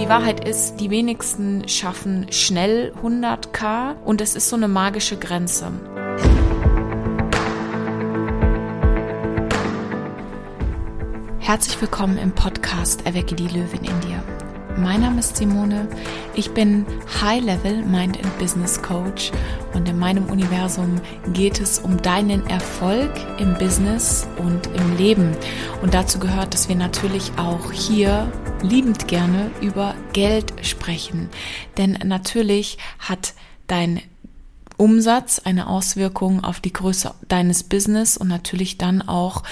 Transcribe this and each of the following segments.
die Wahrheit ist, die wenigsten schaffen schnell 100k und es ist so eine magische Grenze. Herzlich willkommen im Podcast Erwecke die Löwin in dir. Mein Name ist Simone. Ich bin High Level Mind and Business Coach und in meinem Universum geht es um deinen Erfolg im Business und im Leben. Und dazu gehört, dass wir natürlich auch hier liebend gerne über Geld sprechen. Denn natürlich hat dein Umsatz eine Auswirkung auf die Größe deines Business und natürlich dann auch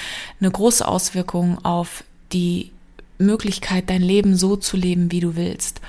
eine große Auswirkung auf die Möglichkeit, dein Leben so zu leben, wie du willst.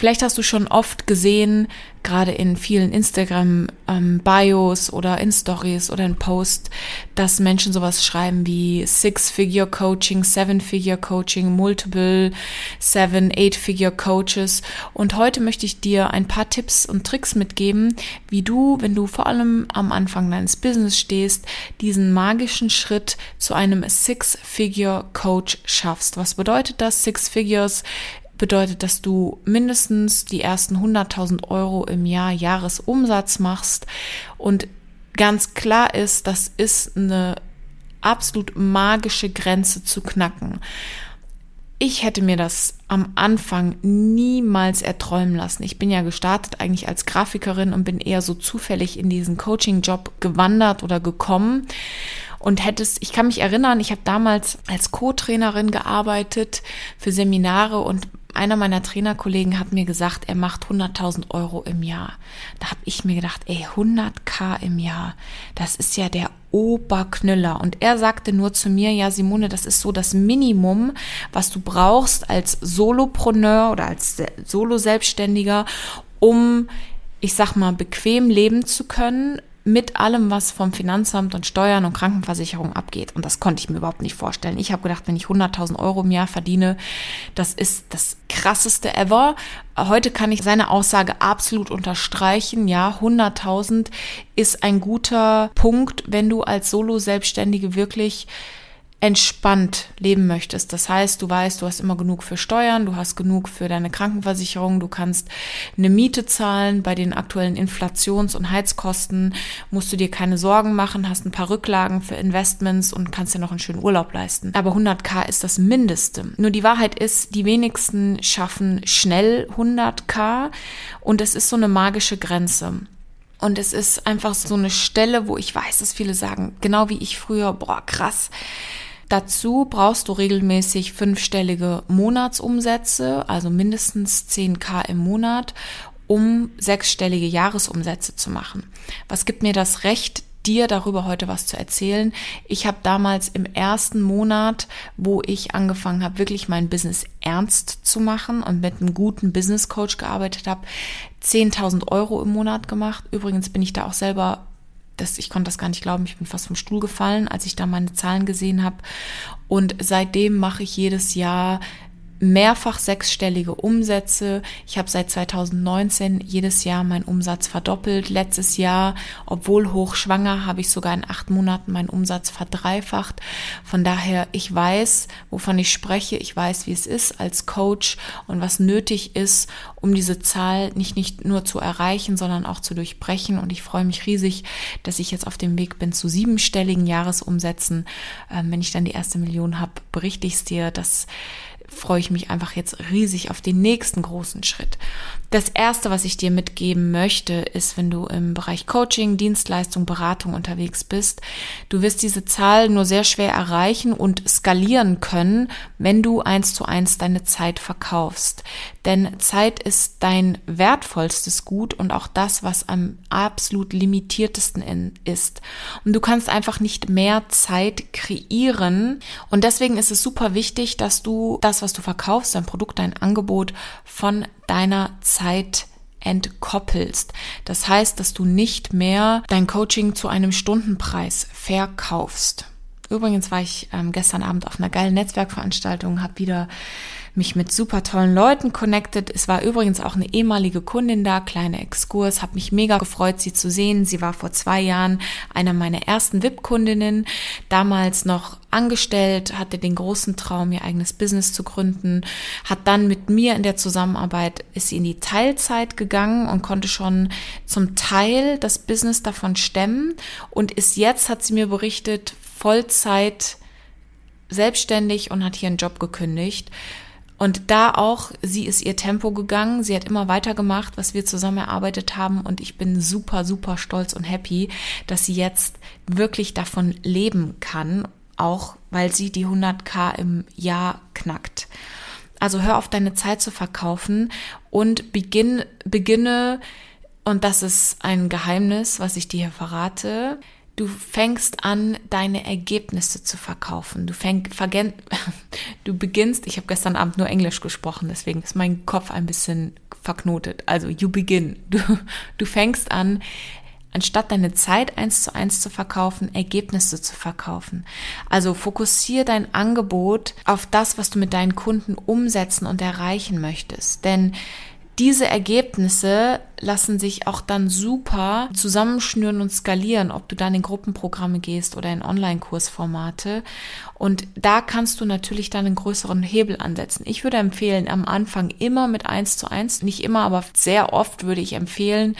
Vielleicht hast du schon oft gesehen, gerade in vielen Instagram-Bios ähm, oder in Stories oder in Posts, dass Menschen sowas schreiben wie Six-Figure-Coaching, Seven-Figure-Coaching, Multiple, Seven, Eight-Figure-Coaches. Und heute möchte ich dir ein paar Tipps und Tricks mitgeben, wie du, wenn du vor allem am Anfang deines Business stehst, diesen magischen Schritt zu einem Six-Figure-Coach schaffst. Was bedeutet das? Six Figures bedeutet, dass du mindestens die ersten 100.000 Euro im Jahr Jahresumsatz machst. Und ganz klar ist, das ist eine absolut magische Grenze zu knacken. Ich hätte mir das am Anfang niemals erträumen lassen. Ich bin ja gestartet eigentlich als Grafikerin und bin eher so zufällig in diesen Coaching-Job gewandert oder gekommen und hättest, ich kann mich erinnern, ich habe damals als Co-Trainerin gearbeitet für Seminare und einer meiner Trainerkollegen hat mir gesagt, er macht 100.000 Euro im Jahr. Da habe ich mir gedacht, ey, 100k im Jahr, das ist ja der Oberknüller. Und er sagte nur zu mir, ja, Simone, das ist so das Minimum, was du brauchst als Solopreneur oder als Solo-Selbstständiger, um, ich sag mal, bequem leben zu können, mit allem, was vom Finanzamt und Steuern und Krankenversicherung abgeht. Und das konnte ich mir überhaupt nicht vorstellen. Ich habe gedacht, wenn ich 100.000 Euro im Jahr verdiene, das ist das krasseste ever. Heute kann ich seine Aussage absolut unterstreichen. Ja, 100.000 ist ein guter Punkt, wenn du als Solo-Selbstständige wirklich entspannt leben möchtest. Das heißt, du weißt, du hast immer genug für Steuern, du hast genug für deine Krankenversicherung, du kannst eine Miete zahlen. Bei den aktuellen Inflations- und Heizkosten musst du dir keine Sorgen machen, hast ein paar Rücklagen für Investments und kannst dir noch einen schönen Urlaub leisten. Aber 100k ist das Mindeste. Nur die Wahrheit ist, die wenigsten schaffen schnell 100k und es ist so eine magische Grenze. Und es ist einfach so eine Stelle, wo ich weiß, dass viele sagen, genau wie ich früher, boah, krass Dazu brauchst du regelmäßig fünfstellige Monatsumsätze, also mindestens 10k im Monat, um sechsstellige Jahresumsätze zu machen. Was gibt mir das Recht, dir darüber heute was zu erzählen. Ich habe damals im ersten Monat, wo ich angefangen habe, wirklich mein Business ernst zu machen und mit einem guten Business Coach gearbeitet habe, 10.000 Euro im Monat gemacht. Übrigens bin ich da auch selber das, ich konnte das gar nicht glauben. Ich bin fast vom Stuhl gefallen, als ich da meine Zahlen gesehen habe. Und seitdem mache ich jedes Jahr mehrfach sechsstellige Umsätze. Ich habe seit 2019 jedes Jahr meinen Umsatz verdoppelt. Letztes Jahr, obwohl hochschwanger, habe ich sogar in acht Monaten meinen Umsatz verdreifacht. Von daher, ich weiß, wovon ich spreche. Ich weiß, wie es ist als Coach und was nötig ist, um diese Zahl nicht, nicht nur zu erreichen, sondern auch zu durchbrechen. Und ich freue mich riesig, dass ich jetzt auf dem Weg bin zu siebenstelligen Jahresumsätzen. Ähm, wenn ich dann die erste Million habe, berichte ich es dir, dass freue ich mich einfach jetzt riesig auf den nächsten großen Schritt. Das erste, was ich dir mitgeben möchte, ist, wenn du im Bereich Coaching, Dienstleistung, Beratung unterwegs bist, du wirst diese Zahl nur sehr schwer erreichen und skalieren können, wenn du eins zu eins deine Zeit verkaufst. Denn Zeit ist dein wertvollstes Gut und auch das, was am absolut limitiertesten ist. Und du kannst einfach nicht mehr Zeit kreieren. Und deswegen ist es super wichtig, dass du das, was du verkaufst, dein Produkt, dein Angebot von deiner Zeit entkoppelst. Das heißt, dass du nicht mehr dein Coaching zu einem Stundenpreis verkaufst Übrigens war ich ähm, gestern Abend auf einer geilen Netzwerkveranstaltung, habe wieder mich mit super tollen Leuten connected. Es war übrigens auch eine ehemalige Kundin da, kleine Exkurs, habe mich mega gefreut, sie zu sehen. Sie war vor zwei Jahren eine meiner ersten VIP-Kundinnen, damals noch angestellt, hatte den großen Traum, ihr eigenes Business zu gründen, hat dann mit mir in der Zusammenarbeit, ist sie in die Teilzeit gegangen und konnte schon zum Teil das Business davon stemmen und ist jetzt, hat sie mir berichtet, Vollzeit selbstständig und hat hier einen Job gekündigt. Und da auch, sie ist ihr Tempo gegangen, sie hat immer weitergemacht, was wir zusammen erarbeitet haben und ich bin super, super stolz und happy, dass sie jetzt wirklich davon leben kann, auch weil sie die 100k im Jahr knackt. Also hör auf deine Zeit zu verkaufen und beginn, beginne, und das ist ein Geheimnis, was ich dir hier verrate, Du fängst an, deine Ergebnisse zu verkaufen. Du, fäng, du beginnst, ich habe gestern Abend nur Englisch gesprochen, deswegen ist mein Kopf ein bisschen verknotet. Also, you begin. Du, du fängst an, anstatt deine Zeit eins zu eins zu verkaufen, Ergebnisse zu verkaufen. Also fokussiere dein Angebot auf das, was du mit deinen Kunden umsetzen und erreichen möchtest. Denn diese Ergebnisse lassen sich auch dann super zusammenschnüren und skalieren, ob du dann in Gruppenprogramme gehst oder in Online-Kursformate. Und da kannst du natürlich dann einen größeren Hebel ansetzen. Ich würde empfehlen, am Anfang immer mit eins zu eins, nicht immer, aber sehr oft würde ich empfehlen,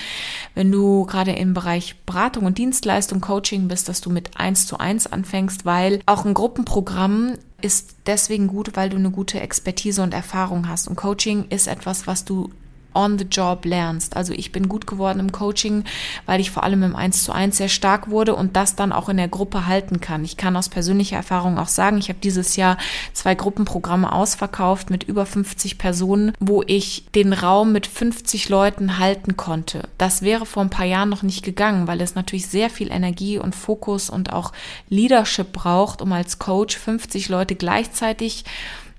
wenn du gerade im Bereich Beratung und Dienstleistung, Coaching bist, dass du mit eins zu eins anfängst, weil auch ein Gruppenprogramm ist deswegen gut, weil du eine gute Expertise und Erfahrung hast. Und Coaching ist etwas, was du on the job lernst. Also ich bin gut geworden im Coaching, weil ich vor allem im 1 zu 1 sehr stark wurde und das dann auch in der Gruppe halten kann. Ich kann aus persönlicher Erfahrung auch sagen, ich habe dieses Jahr zwei Gruppenprogramme ausverkauft mit über 50 Personen, wo ich den Raum mit 50 Leuten halten konnte. Das wäre vor ein paar Jahren noch nicht gegangen, weil es natürlich sehr viel Energie und Fokus und auch Leadership braucht, um als Coach 50 Leute gleichzeitig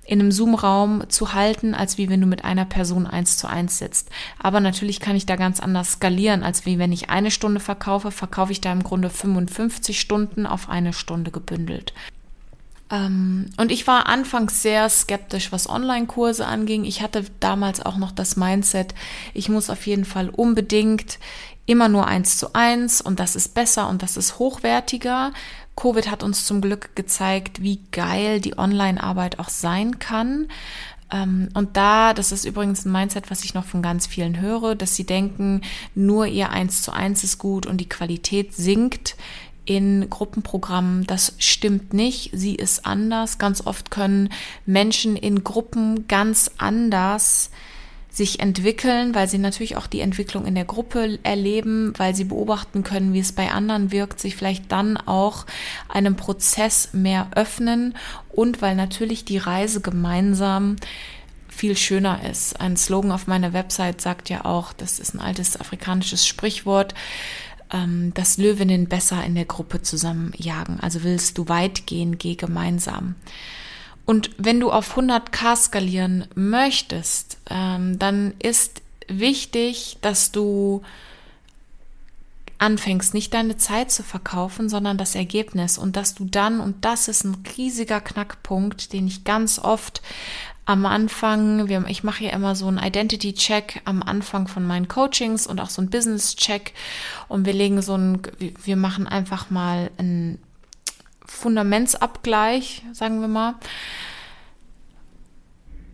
in einem Zoom-Raum zu halten, als wie wenn du mit einer Person eins zu eins sitzt. Aber natürlich kann ich da ganz anders skalieren, als wie wenn ich eine Stunde verkaufe, verkaufe ich da im Grunde 55 Stunden auf eine Stunde gebündelt. Ähm, und ich war anfangs sehr skeptisch, was Online-Kurse anging. Ich hatte damals auch noch das Mindset, ich muss auf jeden Fall unbedingt immer nur eins zu eins und das ist besser und das ist hochwertiger. Covid hat uns zum Glück gezeigt, wie geil die Online-Arbeit auch sein kann. Ähm, und da, das ist übrigens ein Mindset, was ich noch von ganz vielen höre, dass sie denken, nur ihr eins zu eins ist gut und die Qualität sinkt in Gruppenprogrammen. Das stimmt nicht. Sie ist anders. Ganz oft können Menschen in Gruppen ganz anders sich entwickeln, weil sie natürlich auch die Entwicklung in der Gruppe erleben, weil sie beobachten können, wie es bei anderen wirkt, sich vielleicht dann auch einem Prozess mehr öffnen und weil natürlich die Reise gemeinsam viel schöner ist. Ein Slogan auf meiner Website sagt ja auch, das ist ein altes afrikanisches Sprichwort, ähm, dass Löwinnen besser in der Gruppe zusammen jagen. Also willst du weit gehen, geh gemeinsam. Und wenn du auf 100k skalieren möchtest, ähm, dann ist wichtig, dass du anfängst, nicht deine Zeit zu verkaufen, sondern das Ergebnis und dass du dann, und das ist ein riesiger Knackpunkt, den ich ganz oft am Anfang, wir, ich mache ja immer so einen Identity-Check am Anfang von meinen Coachings und auch so einen Business-Check und wir legen so ein, wir machen einfach mal ein Fundamentsabgleich, sagen wir mal.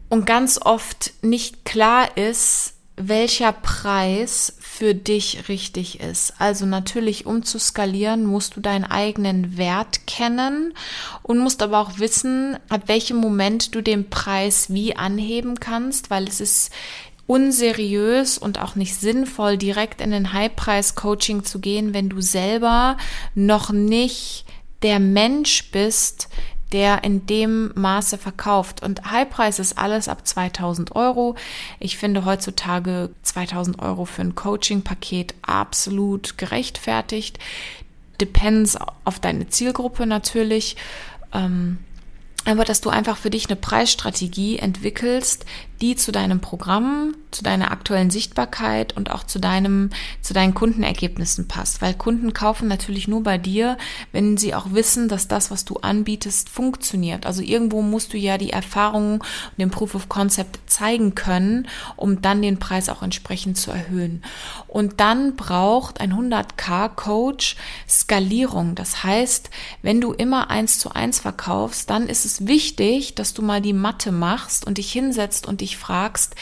Und ganz oft nicht klar ist, welcher Preis für dich richtig ist. Also natürlich, um zu skalieren, musst du deinen eigenen Wert kennen und musst aber auch wissen, ab welchem Moment du den Preis wie anheben kannst, weil es ist unseriös und auch nicht sinnvoll, direkt in den High-Preis-Coaching zu gehen, wenn du selber noch nicht der Mensch bist, der in dem Maße verkauft. Und Highpreis ist alles ab 2000 Euro. Ich finde heutzutage 2000 Euro für ein Coaching-Paket absolut gerechtfertigt. Depends auf deine Zielgruppe natürlich. Ähm, aber dass du einfach für dich eine Preisstrategie entwickelst, die zu deinem Programm, zu deiner aktuellen Sichtbarkeit und auch zu deinem, zu deinen Kundenergebnissen passt. Weil Kunden kaufen natürlich nur bei dir, wenn sie auch wissen, dass das, was du anbietest, funktioniert. Also irgendwo musst du ja die Erfahrungen und den Proof of Concept zeigen können, um dann den Preis auch entsprechend zu erhöhen. Und dann braucht ein 100k Coach Skalierung. Das heißt, wenn du immer eins zu eins verkaufst, dann ist es wichtig, dass du mal die Matte machst und dich hinsetzt und dich fragst,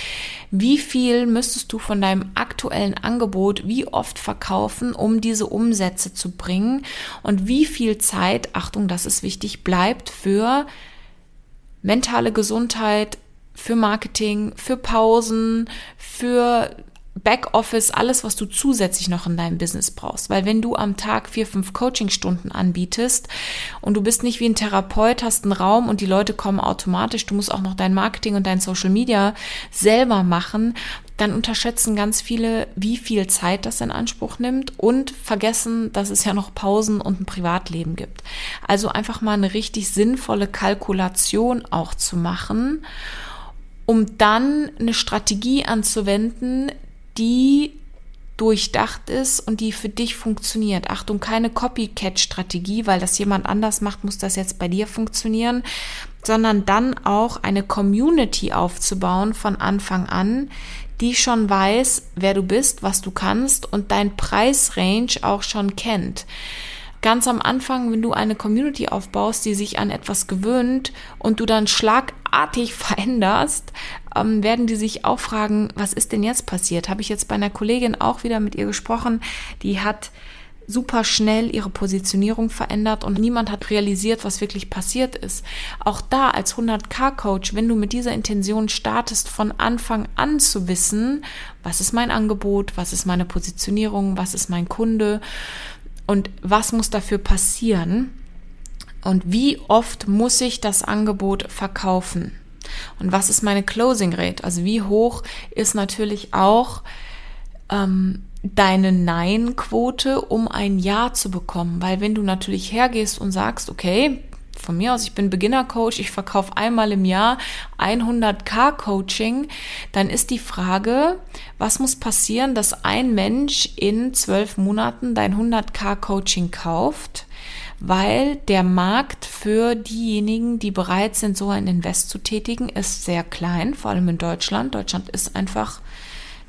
wie viel müsstest du von deinem aktuellen Angebot wie oft verkaufen, um diese Umsätze zu bringen? Und wie viel Zeit, Achtung, das ist wichtig, bleibt für mentale Gesundheit, für Marketing, für Pausen, für Backoffice, alles, was du zusätzlich noch in deinem Business brauchst. Weil wenn du am Tag vier, fünf Coachingstunden anbietest und du bist nicht wie ein Therapeut, hast einen Raum und die Leute kommen automatisch, du musst auch noch dein Marketing und dein Social Media selber machen, dann unterschätzen ganz viele, wie viel Zeit das in Anspruch nimmt und vergessen, dass es ja noch Pausen und ein Privatleben gibt. Also einfach mal eine richtig sinnvolle Kalkulation auch zu machen um dann eine Strategie anzuwenden, die durchdacht ist und die für dich funktioniert. Achtung, keine Copycat-Strategie, weil das jemand anders macht, muss das jetzt bei dir funktionieren, sondern dann auch eine Community aufzubauen von Anfang an, die schon weiß, wer du bist, was du kannst und dein Preisrange auch schon kennt ganz am Anfang, wenn du eine Community aufbaust, die sich an etwas gewöhnt und du dann schlagartig veränderst, ähm, werden die sich auch fragen, was ist denn jetzt passiert? Habe ich jetzt bei einer Kollegin auch wieder mit ihr gesprochen, die hat super schnell ihre Positionierung verändert und niemand hat realisiert, was wirklich passiert ist. Auch da als 100k-Coach, wenn du mit dieser Intention startest, von Anfang an zu wissen, was ist mein Angebot, was ist meine Positionierung, was ist mein Kunde, und was muss dafür passieren? Und wie oft muss ich das Angebot verkaufen? Und was ist meine Closing Rate, also wie hoch ist natürlich auch ähm, deine Nein-Quote, um ein Ja zu bekommen, weil wenn du natürlich hergehst und sagst, okay, von mir aus, ich bin Beginner-Coach, ich verkaufe einmal im Jahr 100k Coaching, dann ist die Frage, was muss passieren, dass ein Mensch in zwölf Monaten dein 100k Coaching kauft? Weil der Markt für diejenigen, die bereit sind, so ein Invest zu tätigen, ist sehr klein, vor allem in Deutschland. Deutschland ist einfach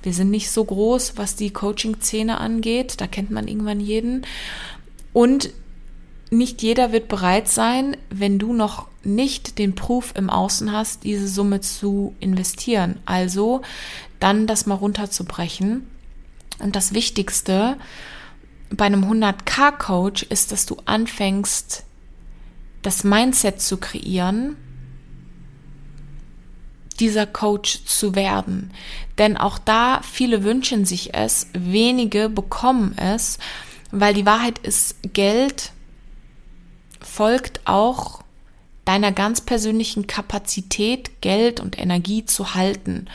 wir sind nicht so groß, was die Coaching-Szene angeht. Da kennt man irgendwann jeden. Und nicht jeder wird bereit sein, wenn du noch nicht den Proof im Außen hast, diese Summe zu investieren. Also dann das mal runterzubrechen. Und das Wichtigste bei einem 100k-Coach ist, dass du anfängst, das Mindset zu kreieren, dieser Coach zu werden. Denn auch da, viele wünschen sich es, wenige bekommen es, weil die Wahrheit ist, Geld folgt auch deiner ganz persönlichen Kapazität, Geld und Energie zu halten.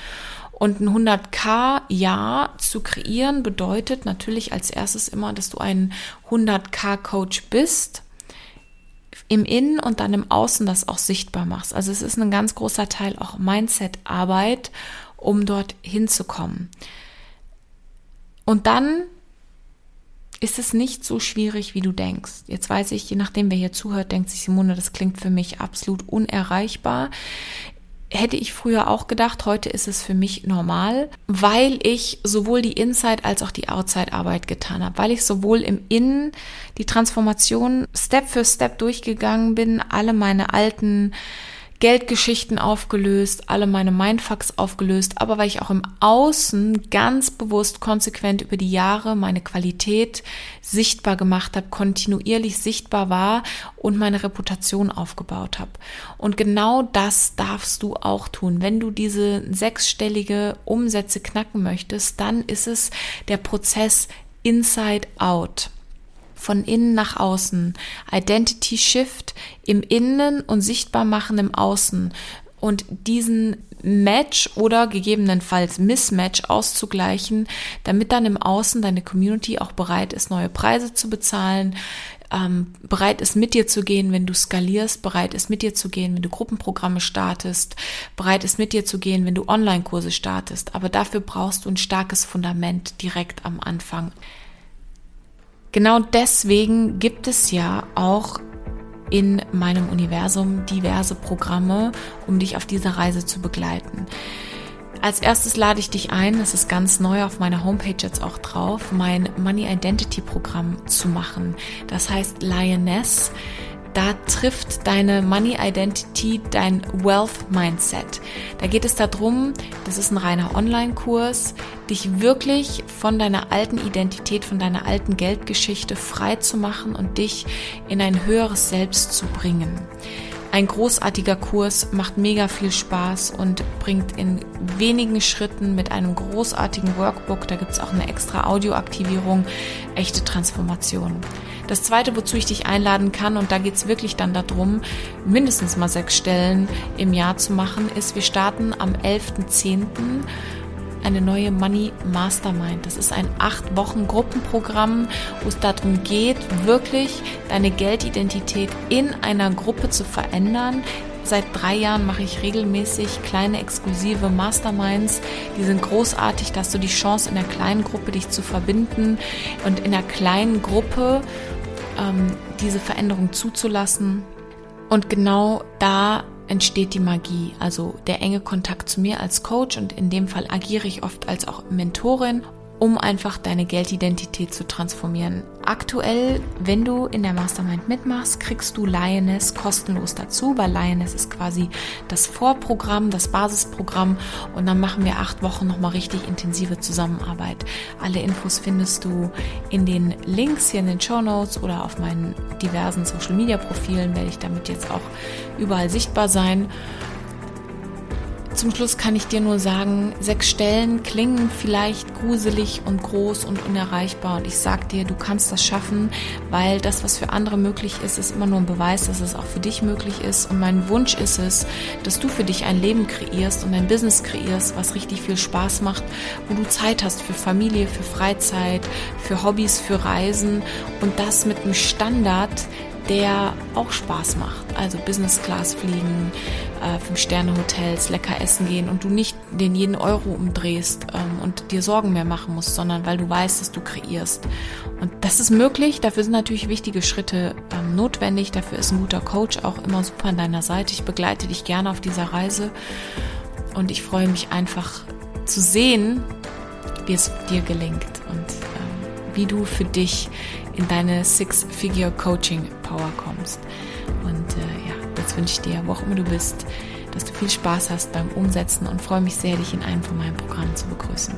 Und ein 100k Jahr zu kreieren bedeutet natürlich als erstes immer, dass du ein 100k Coach bist, im Innen und dann im Außen das auch sichtbar machst. Also es ist ein ganz großer Teil auch Mindset-Arbeit, um dort hinzukommen. Und dann ist es nicht so schwierig, wie du denkst. Jetzt weiß ich, je nachdem, wer hier zuhört, denkt sich Simone, das klingt für mich absolut unerreichbar. Hätte ich früher auch gedacht, heute ist es für mich normal, weil ich sowohl die Inside als auch die Outside Arbeit getan habe, weil ich sowohl im Innen die Transformation Step für Step durchgegangen bin, alle meine alten Geldgeschichten aufgelöst, alle meine Mindfucks aufgelöst, aber weil ich auch im Außen ganz bewusst konsequent über die Jahre meine Qualität sichtbar gemacht habe, kontinuierlich sichtbar war und meine Reputation aufgebaut habe. Und genau das darfst du auch tun. Wenn du diese sechsstellige Umsätze knacken möchtest, dann ist es der Prozess Inside Out von innen nach außen. Identity Shift im Innen und sichtbar machen im Außen. und diesen Match oder gegebenenfalls Mismatch auszugleichen, damit dann im Außen deine Community auch bereit ist, neue Preise zu bezahlen, ähm, bereit ist, mit dir zu gehen, wenn du skalierst, bereit ist, mit dir zu gehen, wenn du Gruppenprogramme startest, bereit ist, mit dir zu gehen, wenn du Online-Kurse startest. Aber dafür brauchst du ein starkes Fundament direkt am Anfang. Genau deswegen gibt es ja auch in meinem Universum diverse Programme, um dich auf dieser Reise zu begleiten. Als erstes lade ich dich ein, das ist ganz neu auf meiner Homepage jetzt auch drauf, mein Money Identity Programm zu machen. Das heißt Lioness. Da trifft deine Money Identity dein Wealth Mindset. Da geht es darum, das ist ein reiner Online-Kurs, dich wirklich von deiner alten Identität, von deiner alten Geldgeschichte frei zu machen und dich in ein höheres Selbst zu bringen. Ein großartiger Kurs, macht mega viel Spaß und bringt in wenigen Schritten mit einem großartigen Workbook, da gibt es auch eine extra Audioaktivierung, echte Transformation. Das zweite, wozu ich dich einladen kann, und da geht es wirklich dann darum, mindestens mal sechs Stellen im Jahr zu machen, ist, wir starten am 11.10 eine neue Money Mastermind. Das ist ein acht Wochen Gruppenprogramm, wo es darum geht, wirklich deine Geldidentität in einer Gruppe zu verändern. Seit drei Jahren mache ich regelmäßig kleine exklusive Masterminds. Die sind großartig, da hast du die Chance, in einer kleinen Gruppe dich zu verbinden und in einer kleinen Gruppe ähm, diese Veränderung zuzulassen. Und genau da entsteht die Magie, also der enge Kontakt zu mir als Coach und in dem Fall agiere ich oft als auch Mentorin um einfach deine Geldidentität zu transformieren. Aktuell, wenn du in der Mastermind mitmachst, kriegst du Lioness kostenlos dazu, weil Lioness ist quasi das Vorprogramm, das Basisprogramm und dann machen wir acht Wochen nochmal richtig intensive Zusammenarbeit. Alle Infos findest du in den Links hier in den Show Notes oder auf meinen diversen Social Media Profilen werde ich damit jetzt auch überall sichtbar sein. Zum Schluss kann ich dir nur sagen, sechs Stellen klingen vielleicht gruselig und groß und unerreichbar. Und ich sag dir, du kannst das schaffen, weil das, was für andere möglich ist, ist immer nur ein Beweis, dass es auch für dich möglich ist. Und mein Wunsch ist es, dass du für dich ein Leben kreierst und ein Business kreierst, was richtig viel Spaß macht, wo du Zeit hast für Familie, für Freizeit, für Hobbys, für Reisen. Und das mit einem Standard, der auch Spaß macht. Also Business Class fliegen, äh, Fünf-Sterne-Hotels, lecker essen gehen und du nicht den jeden Euro umdrehst ähm, und dir Sorgen mehr machen musst, sondern weil du weißt, dass du kreierst. Und das ist möglich. Dafür sind natürlich wichtige Schritte ähm, notwendig. Dafür ist ein guter Coach auch immer super an deiner Seite. Ich begleite dich gerne auf dieser Reise und ich freue mich einfach zu sehen, wie es dir gelingt und ähm, wie du für dich in deine Six-Figure-Coaching-Power kommst. Und äh, ja, jetzt wünsche ich dir, wo auch immer du bist, dass du viel Spaß hast beim Umsetzen und freue mich sehr, dich in einem von meinen Programmen zu begrüßen.